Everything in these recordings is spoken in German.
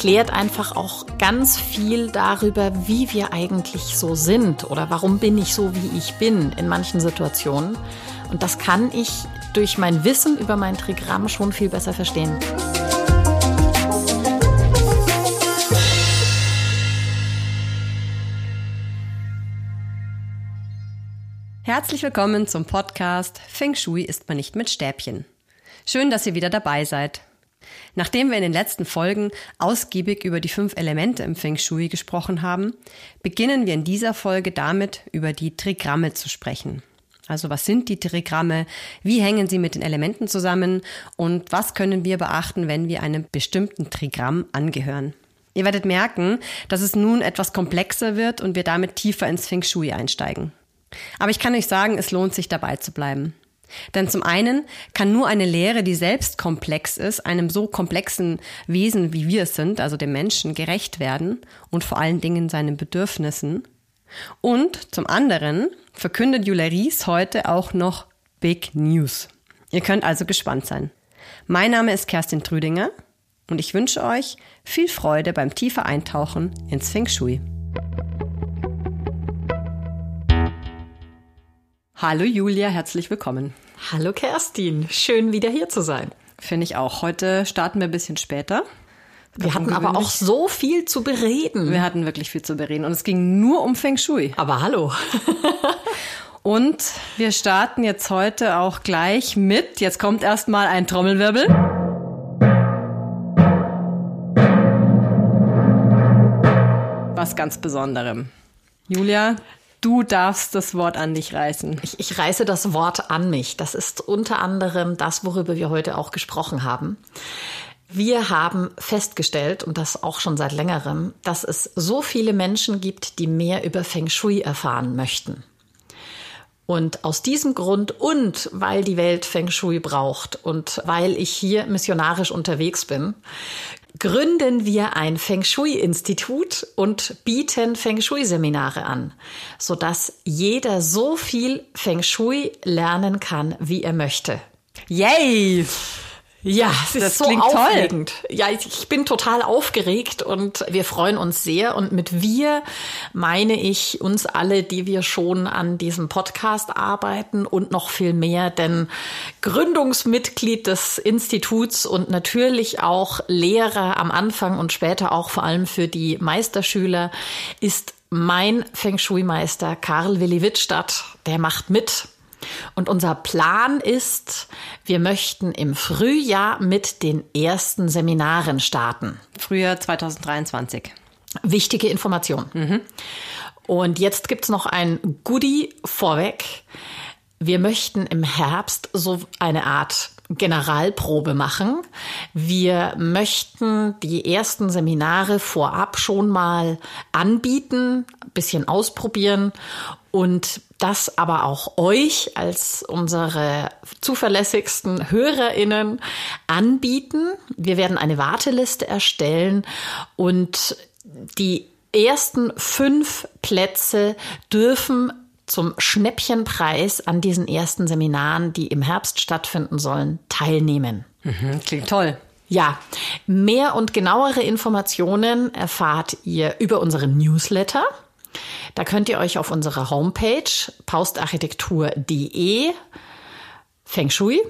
Erklärt einfach auch ganz viel darüber, wie wir eigentlich so sind oder warum bin ich so, wie ich bin in manchen Situationen. Und das kann ich durch mein Wissen über mein Trigramm schon viel besser verstehen. Herzlich willkommen zum Podcast Feng Shui ist man nicht mit Stäbchen. Schön, dass ihr wieder dabei seid. Nachdem wir in den letzten Folgen ausgiebig über die fünf Elemente im Feng Shui gesprochen haben, beginnen wir in dieser Folge damit, über die Trigramme zu sprechen. Also was sind die Trigramme? Wie hängen sie mit den Elementen zusammen? Und was können wir beachten, wenn wir einem bestimmten Trigramm angehören? Ihr werdet merken, dass es nun etwas komplexer wird und wir damit tiefer ins Feng Shui einsteigen. Aber ich kann euch sagen, es lohnt sich dabei zu bleiben. Denn zum einen kann nur eine Lehre, die selbst komplex ist, einem so komplexen Wesen wie wir es sind, also dem Menschen, gerecht werden und vor allen Dingen seinen Bedürfnissen. Und zum anderen verkündet Julia Ries heute auch noch Big News. Ihr könnt also gespannt sein. Mein Name ist Kerstin Trüdinger und ich wünsche euch viel Freude beim tiefer Eintauchen ins Feng Shui. Hallo Julia, herzlich willkommen. Hallo Kerstin, schön wieder hier zu sein. Finde ich auch. Heute starten wir ein bisschen später. Wir hatten aber auch so viel zu bereden. Wir hatten wirklich viel zu bereden und es ging nur um Feng Shui. Aber hallo. und wir starten jetzt heute auch gleich mit, jetzt kommt erstmal ein Trommelwirbel. Was ganz Besonderem. Julia, Du darfst das Wort an dich reißen. Ich, ich reiße das Wort an mich. Das ist unter anderem das, worüber wir heute auch gesprochen haben. Wir haben festgestellt, und das auch schon seit längerem, dass es so viele Menschen gibt, die mehr über Feng Shui erfahren möchten. Und aus diesem Grund und weil die Welt Feng Shui braucht und weil ich hier missionarisch unterwegs bin, gründen wir ein Feng Shui-Institut und bieten Feng Shui-Seminare an, sodass jeder so viel Feng Shui lernen kann, wie er möchte. Yay! Ja, es ist das so aufregend. Toll. Ja, ich bin total aufgeregt und wir freuen uns sehr. Und mit wir meine ich uns alle, die wir schon an diesem Podcast arbeiten und noch viel mehr, denn Gründungsmitglied des Instituts und natürlich auch Lehrer am Anfang und später auch vor allem für die Meisterschüler ist mein Feng Shui-Meister Karl Willi Wittstadt. Der macht mit und unser Plan ist, wir möchten im Frühjahr mit den ersten Seminaren starten. Frühjahr 2023. Wichtige Information. Mhm. Und jetzt gibt's noch ein Goodie vorweg. Wir möchten im Herbst so eine Art Generalprobe machen. Wir möchten die ersten Seminare vorab schon mal anbieten, bisschen ausprobieren und das aber auch euch als unsere zuverlässigsten Hörerinnen anbieten. Wir werden eine Warteliste erstellen und die ersten fünf Plätze dürfen zum Schnäppchenpreis an diesen ersten Seminaren, die im Herbst stattfinden sollen, teilnehmen. Mhm, klingt toll. Ja, mehr und genauere Informationen erfahrt ihr über unseren Newsletter. Da könnt ihr euch auf unserer Homepage paustarchitektur.de Feng Shui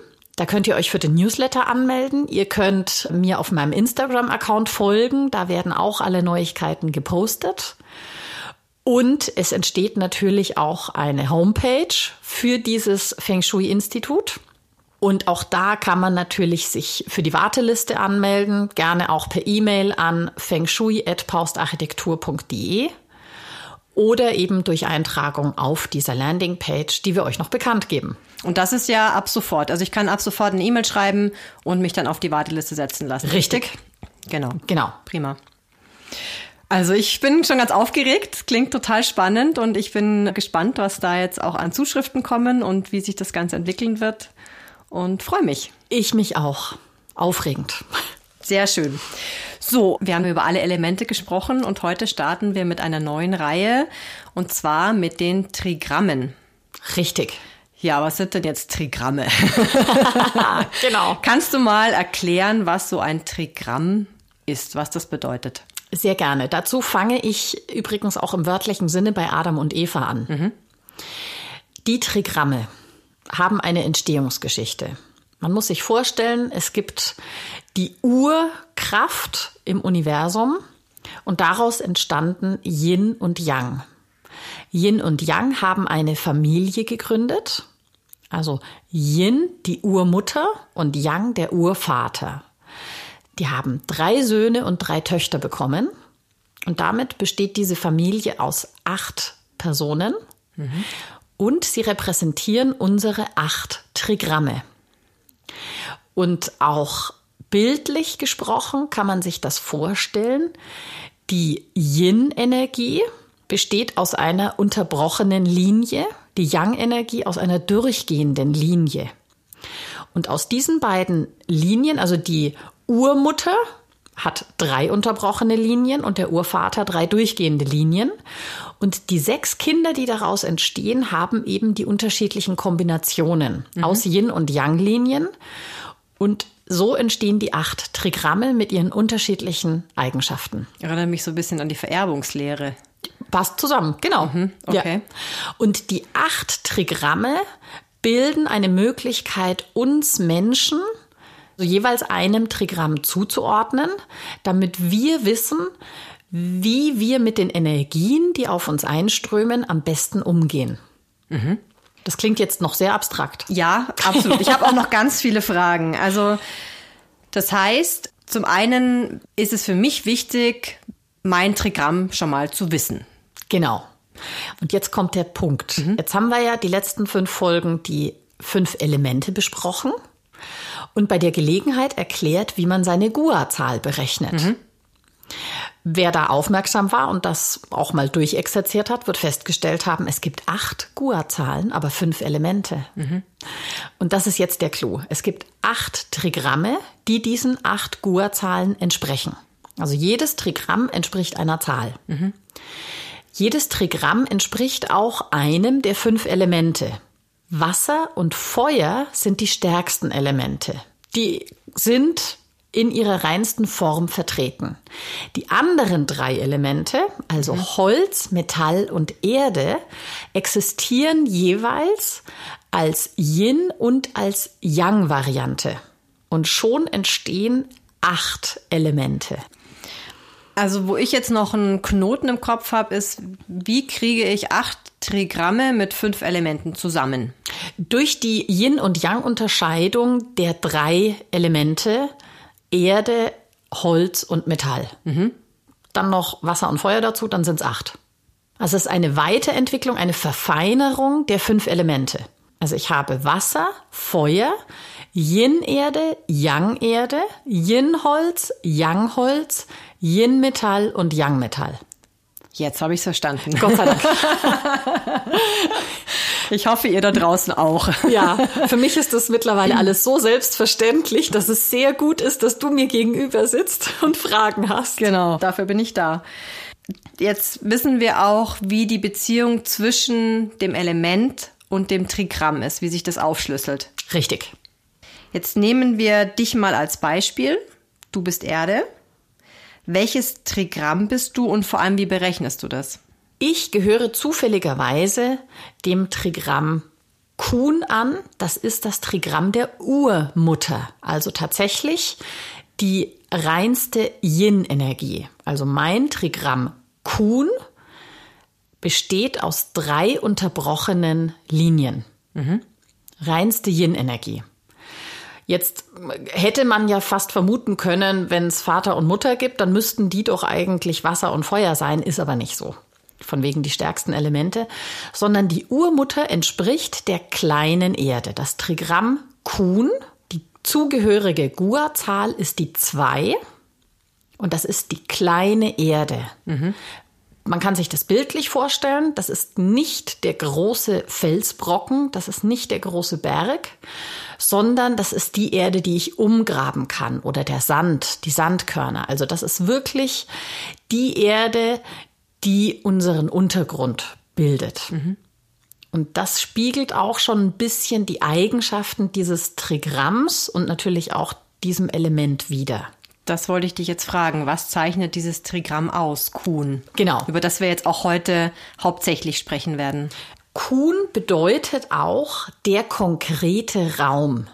da könnt ihr euch für den Newsletter anmelden. Ihr könnt mir auf meinem Instagram-Account folgen. Da werden auch alle Neuigkeiten gepostet. Und es entsteht natürlich auch eine Homepage für dieses Feng Shui-Institut. Und auch da kann man natürlich sich für die Warteliste anmelden, gerne auch per E-Mail an fengshui.paustarchitektur.de oder eben durch Eintragung auf dieser Landingpage, die wir euch noch bekannt geben. Und das ist ja ab sofort. Also ich kann ab sofort eine E-Mail schreiben und mich dann auf die Warteliste setzen lassen. Richtig. Genau. Genau. Prima. Also ich bin schon ganz aufgeregt, klingt total spannend und ich bin gespannt, was da jetzt auch an Zuschriften kommen und wie sich das Ganze entwickeln wird und freue mich. Ich mich auch. Aufregend. Sehr schön. So, wir haben über alle Elemente gesprochen und heute starten wir mit einer neuen Reihe und zwar mit den Trigrammen. Richtig. Ja, was sind denn jetzt Trigramme? genau. Kannst du mal erklären, was so ein Trigramm ist, was das bedeutet. Sehr gerne. Dazu fange ich übrigens auch im wörtlichen Sinne bei Adam und Eva an. Mhm. Die Trigramme haben eine Entstehungsgeschichte. Man muss sich vorstellen, es gibt die Urkraft im Universum und daraus entstanden Yin und Yang. Yin und Yang haben eine Familie gegründet. Also Yin, die Urmutter und Yang, der Urvater. Die haben drei Söhne und drei Töchter bekommen. Und damit besteht diese Familie aus acht Personen. Mhm. Und sie repräsentieren unsere acht Trigramme. Und auch bildlich gesprochen kann man sich das vorstellen. Die Yin-Energie besteht aus einer unterbrochenen Linie, die Yang-Energie aus einer durchgehenden Linie. Und aus diesen beiden Linien, also die Urmutter hat drei unterbrochene Linien und der Urvater drei durchgehende Linien. Und die sechs Kinder, die daraus entstehen, haben eben die unterschiedlichen Kombinationen mhm. aus Yin- und Yang-Linien. Und so entstehen die acht Trigramme mit ihren unterschiedlichen Eigenschaften. Erinnert mich so ein bisschen an die Vererbungslehre. Passt zusammen, genau. Mhm, okay. Ja. Und die acht Trigramme bilden eine Möglichkeit, uns Menschen also jeweils einem Trigramm zuzuordnen, damit wir wissen, wie wir mit den Energien, die auf uns einströmen, am besten umgehen. Mhm. Das klingt jetzt noch sehr abstrakt. Ja, absolut. Ich habe auch noch ganz viele Fragen. Also das heißt, zum einen ist es für mich wichtig, mein Trigramm schon mal zu wissen. Genau. Und jetzt kommt der Punkt. Mhm. Jetzt haben wir ja die letzten fünf Folgen die fünf Elemente besprochen und bei der Gelegenheit erklärt, wie man seine GUA-Zahl berechnet. Mhm. Wer da aufmerksam war und das auch mal durchexerziert hat, wird festgestellt haben, es gibt acht GUA-Zahlen, aber fünf Elemente. Mhm. Und das ist jetzt der Clou. Es gibt acht Trigramme, die diesen acht GUA-Zahlen entsprechen. Also jedes Trigramm entspricht einer Zahl. Mhm. Jedes Trigramm entspricht auch einem der fünf Elemente. Wasser und Feuer sind die stärksten Elemente. Die sind in ihrer reinsten Form vertreten. Die anderen drei Elemente, also mhm. Holz, Metall und Erde, existieren jeweils als Yin und als Yang-Variante. Und schon entstehen acht Elemente. Also wo ich jetzt noch einen Knoten im Kopf habe, ist, wie kriege ich acht Trigramme mit fünf Elementen zusammen? Durch die Yin- und Yang-Unterscheidung der drei Elemente Erde, Holz und Metall. Mhm. Dann noch Wasser und Feuer dazu, dann sind es acht. Also es ist eine Weiterentwicklung, eine Verfeinerung der fünf Elemente. Also ich habe Wasser, Feuer, Yin-Erde, Yang-Erde, Yin-Holz, Yang-Holz, Yin-Metall und Yang-Metall. Jetzt habe ich es verstanden. Gott sei Dank. ich hoffe, ihr da draußen auch. ja, für mich ist das mittlerweile alles so selbstverständlich, dass es sehr gut ist, dass du mir gegenüber sitzt und Fragen hast. Genau, dafür bin ich da. Jetzt wissen wir auch, wie die Beziehung zwischen dem Element und dem Trigramm ist, wie sich das aufschlüsselt. Richtig. Jetzt nehmen wir dich mal als Beispiel. Du bist Erde. Welches Trigramm bist du und vor allem, wie berechnest du das? Ich gehöre zufälligerweise dem Trigramm Kuhn an. Das ist das Trigramm der Urmutter. Also tatsächlich die reinste Yin-Energie. Also mein Trigramm Kuhn besteht aus drei unterbrochenen Linien. Mhm. Reinste Yin-Energie. Jetzt hätte man ja fast vermuten können, wenn es Vater und Mutter gibt, dann müssten die doch eigentlich Wasser und Feuer sein, ist aber nicht so. Von wegen die stärksten Elemente, sondern die Urmutter entspricht der kleinen Erde. Das Trigramm Kuhn, die zugehörige Gua-Zahl ist die 2 und das ist die kleine Erde. Mhm. Man kann sich das bildlich vorstellen. Das ist nicht der große Felsbrocken, das ist nicht der große Berg, sondern das ist die Erde, die ich umgraben kann oder der Sand, die Sandkörner. Also das ist wirklich die Erde, die unseren Untergrund bildet. Mhm. Und das spiegelt auch schon ein bisschen die Eigenschaften dieses Trigramms und natürlich auch diesem Element wider. Das wollte ich dich jetzt fragen. Was zeichnet dieses Trigramm aus, Kuhn? Genau. Über das wir jetzt auch heute hauptsächlich sprechen werden. Kuhn bedeutet auch der konkrete Raum.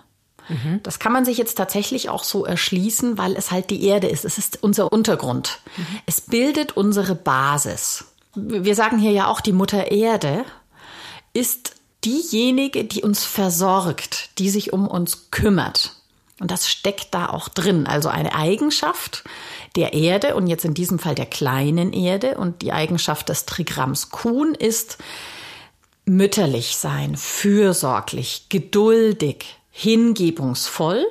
Mhm. Das kann man sich jetzt tatsächlich auch so erschließen, weil es halt die Erde ist. Es ist unser Untergrund. Mhm. Es bildet unsere Basis. Wir sagen hier ja auch, die Mutter Erde ist diejenige, die uns versorgt, die sich um uns kümmert. Und das steckt da auch drin. Also eine Eigenschaft der Erde und jetzt in diesem Fall der kleinen Erde und die Eigenschaft des Trigramms Kuhn ist mütterlich sein, fürsorglich, geduldig, hingebungsvoll,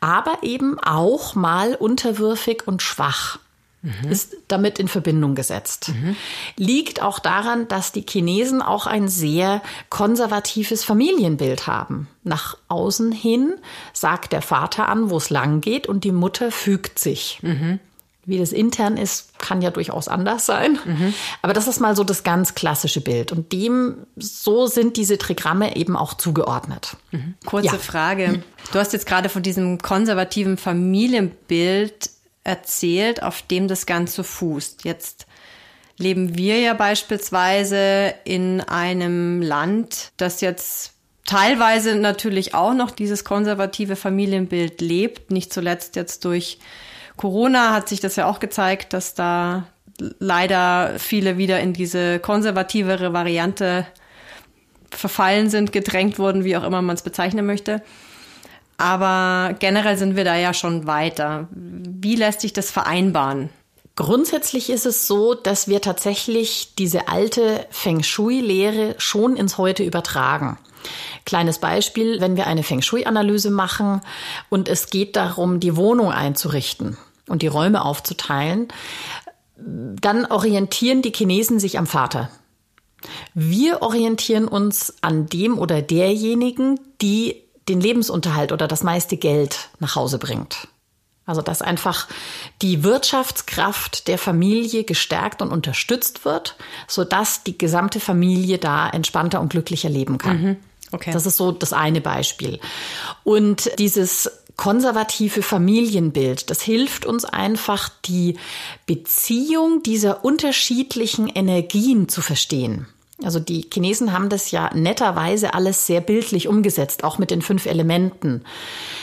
aber eben auch mal unterwürfig und schwach mhm. ist damit in Verbindung gesetzt. Mhm. Liegt auch daran, dass die Chinesen auch ein sehr konservatives Familienbild haben. Nach außen hin sagt der Vater an, wo es lang geht und die Mutter fügt sich. Mhm. Wie das intern ist, kann ja durchaus anders sein. Mhm. Aber das ist mal so das ganz klassische Bild. Und dem, so sind diese Trigramme eben auch zugeordnet. Mhm. Kurze ja. Frage. Du hast jetzt gerade von diesem konservativen Familienbild erzählt, auf dem das Ganze fußt. Jetzt leben wir ja beispielsweise in einem Land, das jetzt teilweise natürlich auch noch dieses konservative Familienbild lebt, nicht zuletzt jetzt durch Corona hat sich das ja auch gezeigt, dass da leider viele wieder in diese konservativere Variante verfallen sind, gedrängt wurden, wie auch immer man es bezeichnen möchte. Aber generell sind wir da ja schon weiter. Wie lässt sich das vereinbaren? Grundsätzlich ist es so, dass wir tatsächlich diese alte Feng Shui-Lehre schon ins Heute übertragen. Kleines Beispiel, wenn wir eine Feng Shui-Analyse machen und es geht darum, die Wohnung einzurichten und die Räume aufzuteilen, dann orientieren die Chinesen sich am Vater. Wir orientieren uns an dem oder derjenigen, die den Lebensunterhalt oder das meiste Geld nach Hause bringt. Also dass einfach die Wirtschaftskraft der Familie gestärkt und unterstützt wird, sodass die gesamte Familie da entspannter und glücklicher leben kann. Mhm. Okay. Das ist so das eine Beispiel. Und dieses konservative Familienbild, das hilft uns einfach, die Beziehung dieser unterschiedlichen Energien zu verstehen. Also die Chinesen haben das ja netterweise alles sehr bildlich umgesetzt, auch mit den fünf Elementen.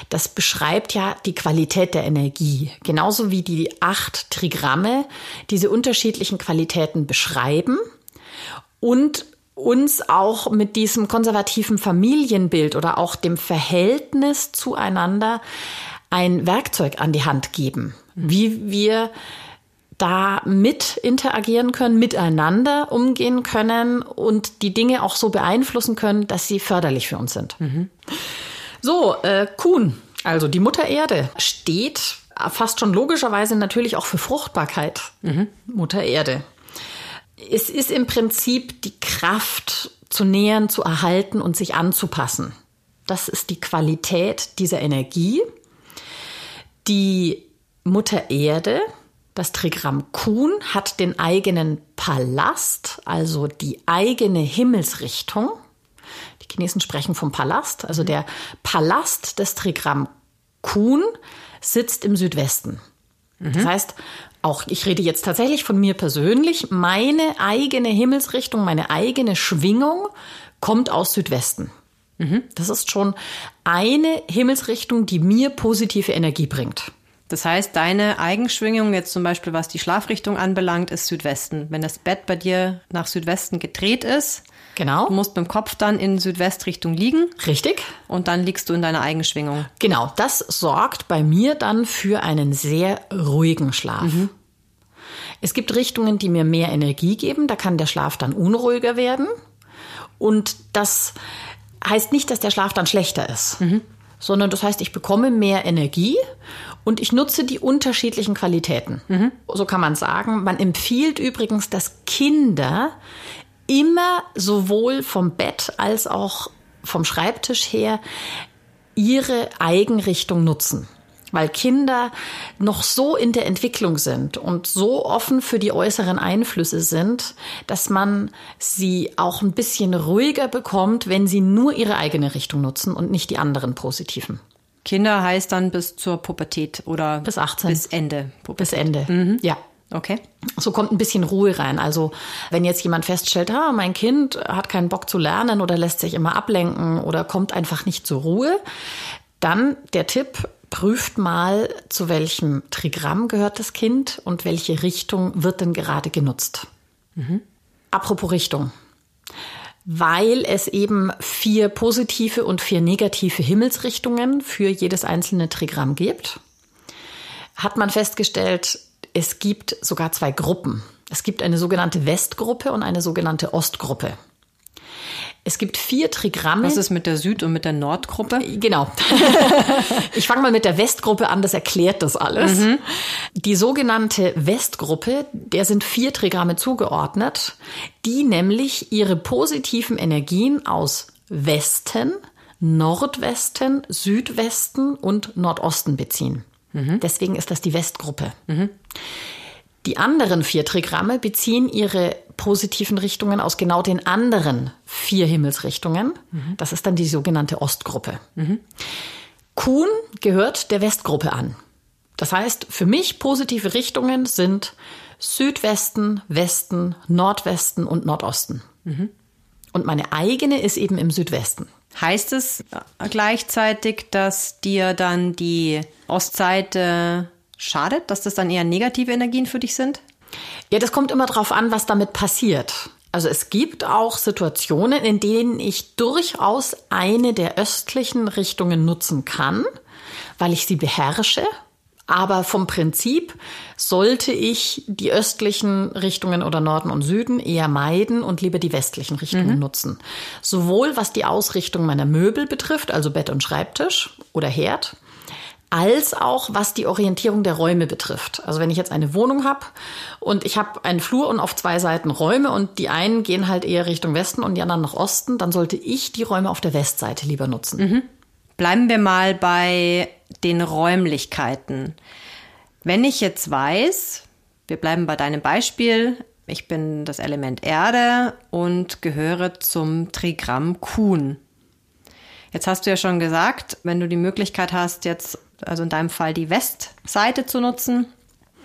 Das beschreibt ja die Qualität der Energie, genauso wie die acht Trigramme diese unterschiedlichen Qualitäten beschreiben und uns auch mit diesem konservativen Familienbild oder auch dem Verhältnis zueinander ein Werkzeug an die Hand geben, wie wir da mit interagieren können, miteinander umgehen können und die Dinge auch so beeinflussen können, dass sie förderlich für uns sind. Mhm. So, äh, Kuhn, also die Mutter Erde, steht fast schon logischerweise natürlich auch für Fruchtbarkeit. Mhm. Mutter Erde. Es ist im Prinzip die Kraft zu nähern, zu erhalten und sich anzupassen. Das ist die Qualität dieser Energie. Die Mutter Erde das Trigramm Kuhn hat den eigenen Palast, also die eigene Himmelsrichtung. Die Chinesen sprechen vom Palast. Also der Palast des Trigramm Kuhn sitzt im Südwesten. Mhm. Das heißt, auch ich rede jetzt tatsächlich von mir persönlich, meine eigene Himmelsrichtung, meine eigene Schwingung kommt aus Südwesten. Mhm. Das ist schon eine Himmelsrichtung, die mir positive Energie bringt. Das heißt, deine Eigenschwingung, jetzt zum Beispiel was die Schlafrichtung anbelangt, ist Südwesten. Wenn das Bett bei dir nach Südwesten gedreht ist, Genau. Du musst mit dem Kopf dann in Südwestrichtung liegen. Richtig. Und dann liegst du in deiner Eigenschwingung. Genau, das sorgt bei mir dann für einen sehr ruhigen Schlaf. Mhm. Es gibt Richtungen, die mir mehr Energie geben, da kann der Schlaf dann unruhiger werden. Und das heißt nicht, dass der Schlaf dann schlechter ist, mhm. sondern das heißt, ich bekomme mehr Energie und ich nutze die unterschiedlichen Qualitäten. Mhm. So kann man sagen. Man empfiehlt übrigens, dass Kinder immer sowohl vom Bett als auch vom Schreibtisch her ihre Eigenrichtung nutzen. Weil Kinder noch so in der Entwicklung sind und so offen für die äußeren Einflüsse sind, dass man sie auch ein bisschen ruhiger bekommt, wenn sie nur ihre eigene Richtung nutzen und nicht die anderen positiven. Kinder heißt dann bis zur Pubertät oder bis 18. Bis Ende. Pubertät. Bis Ende, mhm. ja. Okay. So kommt ein bisschen Ruhe rein. Also wenn jetzt jemand feststellt, ah, mein Kind hat keinen Bock zu lernen oder lässt sich immer ablenken oder kommt einfach nicht zur Ruhe, dann der Tipp, prüft mal, zu welchem Trigramm gehört das Kind und welche Richtung wird denn gerade genutzt. Mhm. Apropos Richtung. Weil es eben vier positive und vier negative Himmelsrichtungen für jedes einzelne Trigramm gibt, hat man festgestellt, es gibt sogar zwei Gruppen. Es gibt eine sogenannte Westgruppe und eine sogenannte Ostgruppe. Es gibt vier Trigramme. Was ist mit der Süd- und mit der Nordgruppe? Genau. ich fange mal mit der Westgruppe an, das erklärt das alles. Mhm. Die sogenannte Westgruppe, der sind vier Trigramme zugeordnet, die nämlich ihre positiven Energien aus Westen, Nordwesten, Südwesten und Nordosten beziehen. Mhm. Deswegen ist das die Westgruppe. Mhm. Die anderen vier Trigramme beziehen ihre positiven Richtungen aus genau den anderen vier Himmelsrichtungen. Mhm. Das ist dann die sogenannte Ostgruppe. Mhm. Kuhn gehört der Westgruppe an. Das heißt, für mich positive Richtungen sind Südwesten, Westen, Nordwesten und Nordosten. Mhm. Und meine eigene ist eben im Südwesten. Heißt es gleichzeitig, dass dir dann die Ostseite schadet, dass das dann eher negative Energien für dich sind? Ja, das kommt immer darauf an, was damit passiert. Also es gibt auch Situationen, in denen ich durchaus eine der östlichen Richtungen nutzen kann, weil ich sie beherrsche. Aber vom Prinzip sollte ich die östlichen Richtungen oder Norden und Süden eher meiden und lieber die westlichen Richtungen mhm. nutzen. Sowohl was die Ausrichtung meiner Möbel betrifft, also Bett und Schreibtisch oder Herd, als auch was die Orientierung der Räume betrifft. Also wenn ich jetzt eine Wohnung habe und ich habe einen Flur und auf zwei Seiten Räume und die einen gehen halt eher Richtung Westen und die anderen nach Osten, dann sollte ich die Räume auf der Westseite lieber nutzen. Mhm. Bleiben wir mal bei den Räumlichkeiten. Wenn ich jetzt weiß, wir bleiben bei deinem Beispiel, ich bin das Element Erde und gehöre zum Trigramm Kuhn. Jetzt hast du ja schon gesagt, wenn du die Möglichkeit hast, jetzt also in deinem Fall die Westseite zu nutzen.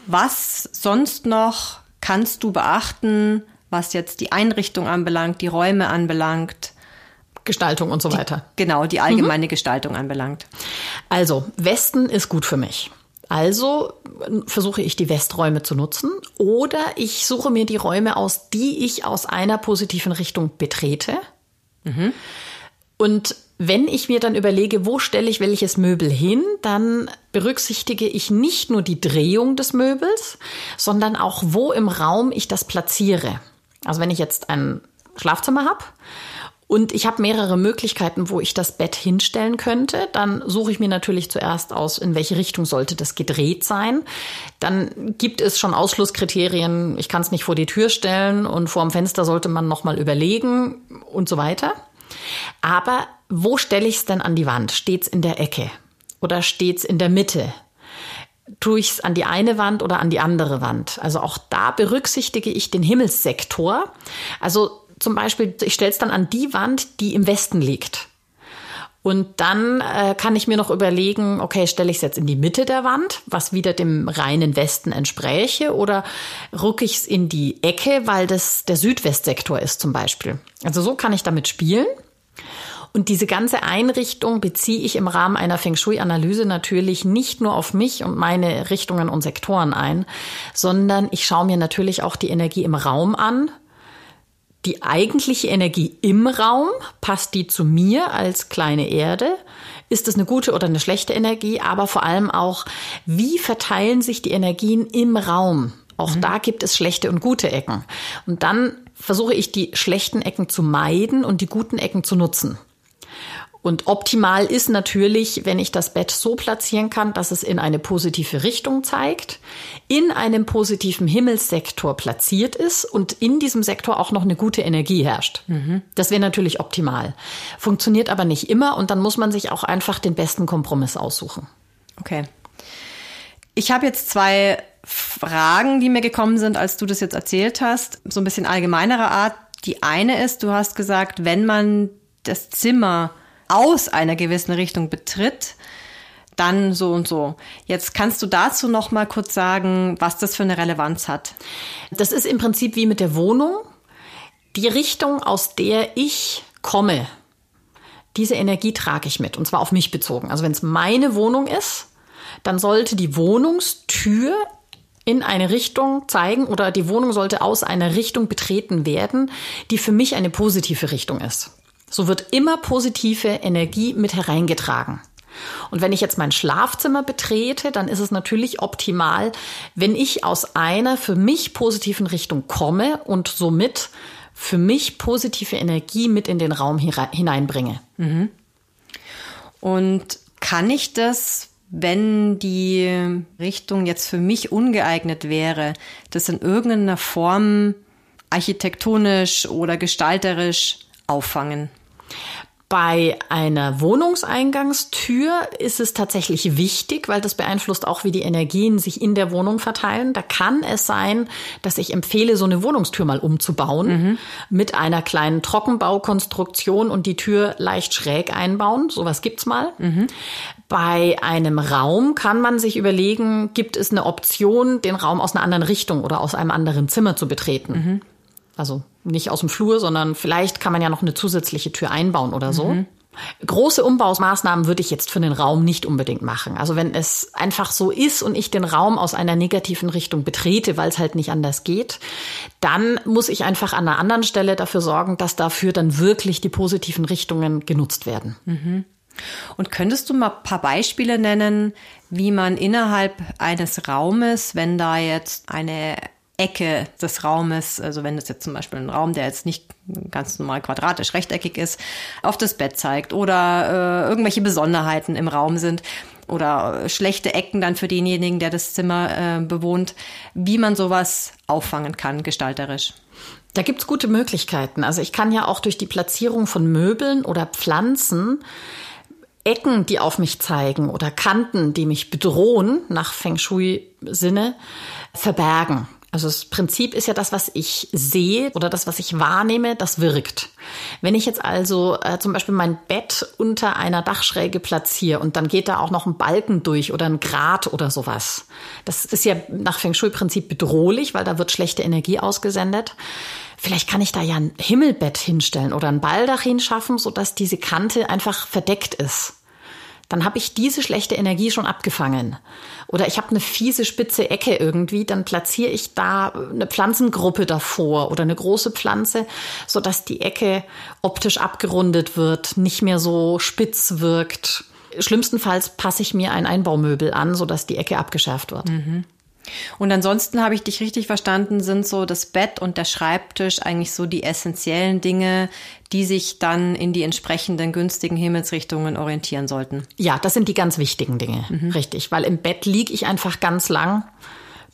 Was sonst noch kannst du beachten, was jetzt die Einrichtung anbelangt, die Räume anbelangt? Gestaltung und so die, weiter. Genau, die allgemeine mhm. Gestaltung anbelangt. Also, Westen ist gut für mich. Also versuche ich die Westräume zu nutzen oder ich suche mir die Räume aus, die ich aus einer positiven Richtung betrete. Mhm. Und wenn ich mir dann überlege, wo stelle ich welches Möbel hin, dann berücksichtige ich nicht nur die Drehung des Möbels, sondern auch, wo im Raum ich das platziere. Also wenn ich jetzt ein Schlafzimmer habe und ich habe mehrere Möglichkeiten, wo ich das Bett hinstellen könnte. Dann suche ich mir natürlich zuerst aus, in welche Richtung sollte das gedreht sein. Dann gibt es schon Ausschlusskriterien. Ich kann es nicht vor die Tür stellen und vor dem Fenster sollte man noch mal überlegen und so weiter. Aber wo stelle ich es denn an die Wand? Steht's in der Ecke oder steht's in der Mitte? Tue ich es an die eine Wand oder an die andere Wand? Also auch da berücksichtige ich den Himmelssektor. Also zum Beispiel, ich stelle es dann an die Wand, die im Westen liegt. Und dann äh, kann ich mir noch überlegen, okay, stelle ich es jetzt in die Mitte der Wand, was wieder dem reinen Westen entspräche, oder rücke ich es in die Ecke, weil das der Südwestsektor ist zum Beispiel. Also so kann ich damit spielen. Und diese ganze Einrichtung beziehe ich im Rahmen einer Feng Shui-Analyse natürlich nicht nur auf mich und meine Richtungen und Sektoren ein, sondern ich schaue mir natürlich auch die Energie im Raum an. Die eigentliche Energie im Raum, passt die zu mir als kleine Erde? Ist es eine gute oder eine schlechte Energie? Aber vor allem auch, wie verteilen sich die Energien im Raum? Auch mhm. da gibt es schlechte und gute Ecken. Und dann versuche ich die schlechten Ecken zu meiden und die guten Ecken zu nutzen. Und optimal ist natürlich, wenn ich das Bett so platzieren kann, dass es in eine positive Richtung zeigt, in einem positiven Himmelssektor platziert ist und in diesem Sektor auch noch eine gute Energie herrscht. Mhm. Das wäre natürlich optimal. Funktioniert aber nicht immer und dann muss man sich auch einfach den besten Kompromiss aussuchen. Okay. Ich habe jetzt zwei Fragen, die mir gekommen sind, als du das jetzt erzählt hast, so ein bisschen allgemeinerer Art. Die eine ist, du hast gesagt, wenn man das Zimmer aus einer gewissen Richtung betritt, dann so und so. Jetzt kannst du dazu noch mal kurz sagen, was das für eine Relevanz hat. Das ist im Prinzip wie mit der Wohnung. Die Richtung, aus der ich komme, diese Energie trage ich mit und zwar auf mich bezogen. Also wenn es meine Wohnung ist, dann sollte die Wohnungstür in eine Richtung zeigen oder die Wohnung sollte aus einer Richtung betreten werden, die für mich eine positive Richtung ist. So wird immer positive Energie mit hereingetragen. Und wenn ich jetzt mein Schlafzimmer betrete, dann ist es natürlich optimal, wenn ich aus einer für mich positiven Richtung komme und somit für mich positive Energie mit in den Raum hineinbringe. Mhm. Und kann ich das, wenn die Richtung jetzt für mich ungeeignet wäre, das in irgendeiner Form architektonisch oder gestalterisch auffangen? Bei einer Wohnungseingangstür ist es tatsächlich wichtig, weil das beeinflusst auch, wie die Energien sich in der Wohnung verteilen. Da kann es sein, dass ich empfehle, so eine Wohnungstür mal umzubauen mhm. mit einer kleinen Trockenbaukonstruktion und die Tür leicht schräg einbauen. Sowas gibt's mal. Mhm. Bei einem Raum kann man sich überlegen, gibt es eine Option, den Raum aus einer anderen Richtung oder aus einem anderen Zimmer zu betreten. Mhm. Also nicht aus dem Flur, sondern vielleicht kann man ja noch eine zusätzliche Tür einbauen oder so. Mhm. Große Umbausmaßnahmen würde ich jetzt für den Raum nicht unbedingt machen. Also wenn es einfach so ist und ich den Raum aus einer negativen Richtung betrete, weil es halt nicht anders geht, dann muss ich einfach an einer anderen Stelle dafür sorgen, dass dafür dann wirklich die positiven Richtungen genutzt werden. Mhm. Und könntest du mal ein paar Beispiele nennen, wie man innerhalb eines Raumes, wenn da jetzt eine Ecke des Raumes, also wenn es jetzt zum Beispiel ein Raum, der jetzt nicht ganz normal quadratisch rechteckig ist, auf das Bett zeigt oder äh, irgendwelche Besonderheiten im Raum sind oder schlechte Ecken dann für denjenigen, der das Zimmer äh, bewohnt, wie man sowas auffangen kann gestalterisch. Da gibt's gute Möglichkeiten. Also ich kann ja auch durch die Platzierung von Möbeln oder Pflanzen Ecken, die auf mich zeigen oder Kanten, die mich bedrohen, nach Feng Shui-Sinne, verbergen. Also das Prinzip ist ja das, was ich sehe oder das, was ich wahrnehme, das wirkt. Wenn ich jetzt also äh, zum Beispiel mein Bett unter einer Dachschräge platziere und dann geht da auch noch ein Balken durch oder ein Grat oder sowas, das ist ja nach Feng Shui-Prinzip bedrohlich, weil da wird schlechte Energie ausgesendet. Vielleicht kann ich da ja ein Himmelbett hinstellen oder ein Baldach hinschaffen, sodass diese Kante einfach verdeckt ist dann habe ich diese schlechte Energie schon abgefangen. Oder ich habe eine fiese spitze Ecke irgendwie, dann platziere ich da eine Pflanzengruppe davor oder eine große Pflanze, so dass die Ecke optisch abgerundet wird, nicht mehr so spitz wirkt. Schlimmstenfalls passe ich mir ein Einbaumöbel an, so dass die Ecke abgeschärft wird. Mhm. Und ansonsten habe ich dich richtig verstanden, sind so das Bett und der Schreibtisch eigentlich so die essentiellen Dinge, die sich dann in die entsprechenden günstigen Himmelsrichtungen orientieren sollten. Ja, das sind die ganz wichtigen Dinge, mhm. richtig. Weil im Bett liege ich einfach ganz lang,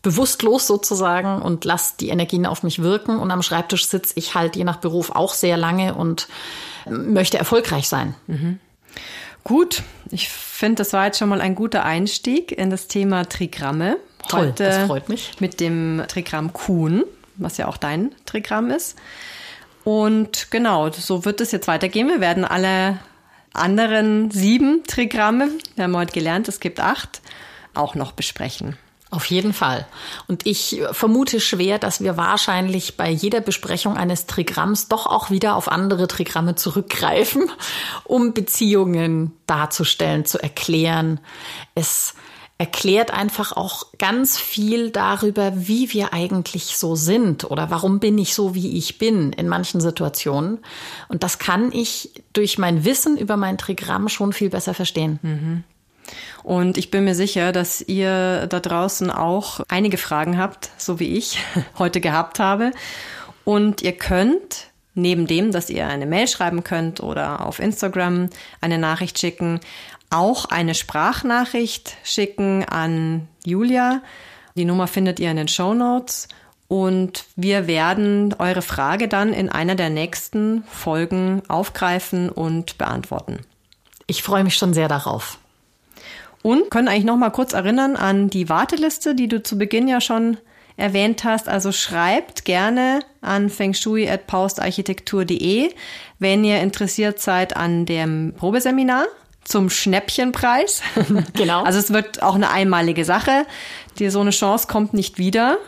bewusstlos sozusagen und lasse die Energien auf mich wirken. Und am Schreibtisch sitze ich halt je nach Beruf auch sehr lange und möchte erfolgreich sein. Mhm. Gut, ich finde, das war jetzt schon mal ein guter Einstieg in das Thema Trigramme. Toll, Heute das freut mich. Mit dem Trigramm Kuhn, was ja auch dein Trigramm ist. Und genau, so wird es jetzt weitergehen. Wir werden alle anderen sieben Trigramme, wir haben heute gelernt, es gibt acht, auch noch besprechen. Auf jeden Fall. Und ich vermute schwer, dass wir wahrscheinlich bei jeder Besprechung eines Trigramms doch auch wieder auf andere Trigramme zurückgreifen, um Beziehungen darzustellen, zu erklären. Es erklärt einfach auch ganz viel darüber, wie wir eigentlich so sind oder warum bin ich so, wie ich bin in manchen Situationen. Und das kann ich durch mein Wissen über mein Trigramm schon viel besser verstehen. Mhm. Und ich bin mir sicher, dass ihr da draußen auch einige Fragen habt, so wie ich heute gehabt habe. Und ihr könnt neben dem, dass ihr eine Mail schreiben könnt oder auf Instagram eine Nachricht schicken, auch eine Sprachnachricht schicken an Julia. Die Nummer findet ihr in den Show Notes. Und wir werden eure Frage dann in einer der nächsten Folgen aufgreifen und beantworten. Ich freue mich schon sehr darauf. Und können eigentlich noch mal kurz erinnern an die Warteliste, die du zu Beginn ja schon erwähnt hast. Also schreibt gerne an fengshui@paustarchitektur.de, wenn ihr interessiert seid an dem Probeseminar zum Schnäppchenpreis. Genau. Also es wird auch eine einmalige Sache. Die so eine Chance kommt nicht wieder.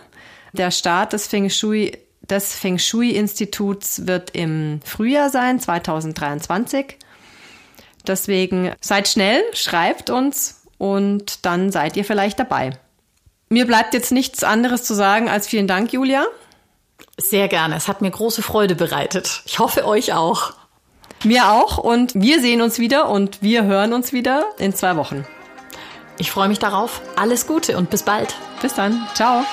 Der Start des Feng Shui des Feng Shui-Instituts wird im Frühjahr sein, 2023. Deswegen seid schnell, schreibt uns und dann seid ihr vielleicht dabei. Mir bleibt jetzt nichts anderes zu sagen als vielen Dank, Julia. Sehr gerne. Es hat mir große Freude bereitet. Ich hoffe euch auch. Mir auch und wir sehen uns wieder und wir hören uns wieder in zwei Wochen. Ich freue mich darauf. Alles Gute und bis bald. Bis dann. Ciao.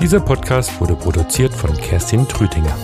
Dieser Podcast wurde produziert von Kerstin Trütinger.